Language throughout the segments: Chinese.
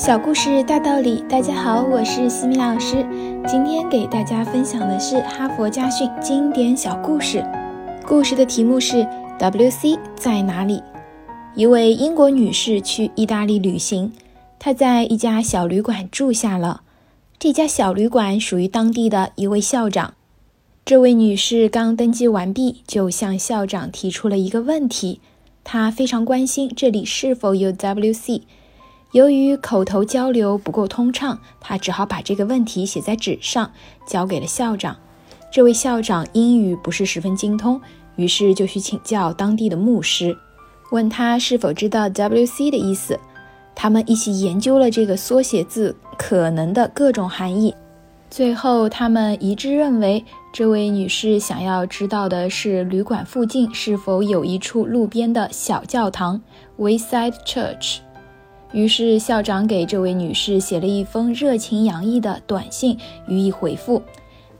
小故事大道理，大家好，我是西米老师。今天给大家分享的是哈佛家训经典小故事。故事的题目是 “W.C. 在哪里？”一位英国女士去意大利旅行，她在一家小旅馆住下了。这家小旅馆属于当地的一位校长。这位女士刚登记完毕，就向校长提出了一个问题。她非常关心这里是否有 W.C. 由于口头交流不够通畅，他只好把这个问题写在纸上，交给了校长。这位校长英语不是十分精通，于是就去请教当地的牧师，问他是否知道 W.C. 的意思。他们一起研究了这个缩写字可能的各种含义，最后他们一致认为，这位女士想要知道的是旅馆附近是否有一处路边的小教堂 （Wayside Church）。于是，校长给这位女士写了一封热情洋溢的短信，予以回复：“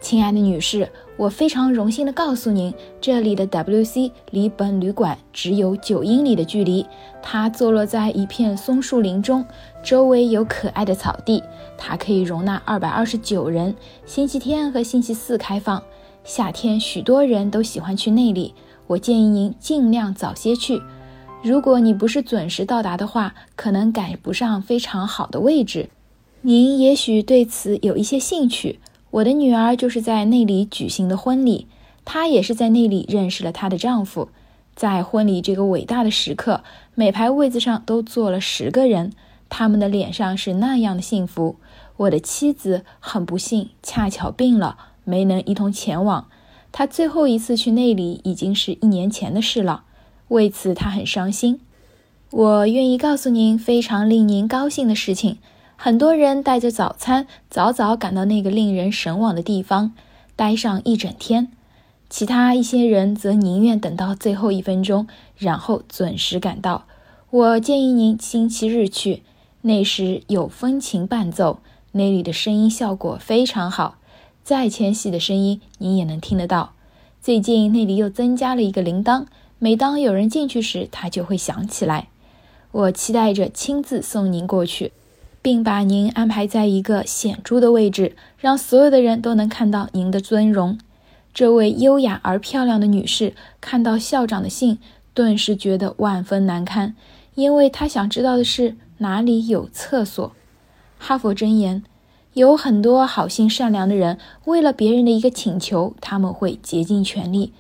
亲爱的女士，我非常荣幸地告诉您，这里的 W.C. 离本旅馆只有九英里的距离。它坐落在一片松树林中，周围有可爱的草地。它可以容纳二百二十九人，星期天和星期四开放。夏天，许多人都喜欢去那里。我建议您尽量早些去。”如果你不是准时到达的话，可能赶不上非常好的位置。您也许对此有一些兴趣。我的女儿就是在那里举行的婚礼，她也是在那里认识了她的丈夫。在婚礼这个伟大的时刻，每排位子上都坐了十个人，他们的脸上是那样的幸福。我的妻子很不幸，恰巧病了，没能一同前往。她最后一次去那里已经是一年前的事了。为此，他很伤心。我愿意告诉您非常令您高兴的事情：很多人带着早餐，早早赶到那个令人神往的地方，待上一整天；其他一些人则宁愿等到最后一分钟，然后准时赶到。我建议您星期日去，那时有风琴伴奏，那里的声音效果非常好，再纤细的声音您也能听得到。最近那里又增加了一个铃铛。每当有人进去时，它就会响起来。我期待着亲自送您过去，并把您安排在一个显著的位置，让所有的人都能看到您的尊容。这位优雅而漂亮的女士看到校长的信，顿时觉得万分难堪，因为她想知道的是哪里有厕所。哈佛箴言：有很多好心善良的人，为了别人的一个请求，他们会竭尽全力。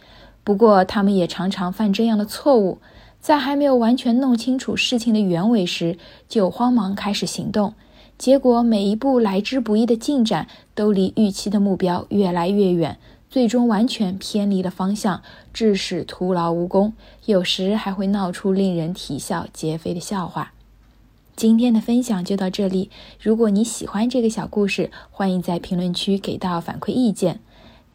不过，他们也常常犯这样的错误，在还没有完全弄清楚事情的原委时，就慌忙开始行动，结果每一步来之不易的进展都离预期的目标越来越远，最终完全偏离了方向，致使徒劳无功，有时还会闹出令人啼笑皆非的笑话。今天的分享就到这里，如果你喜欢这个小故事，欢迎在评论区给到反馈意见。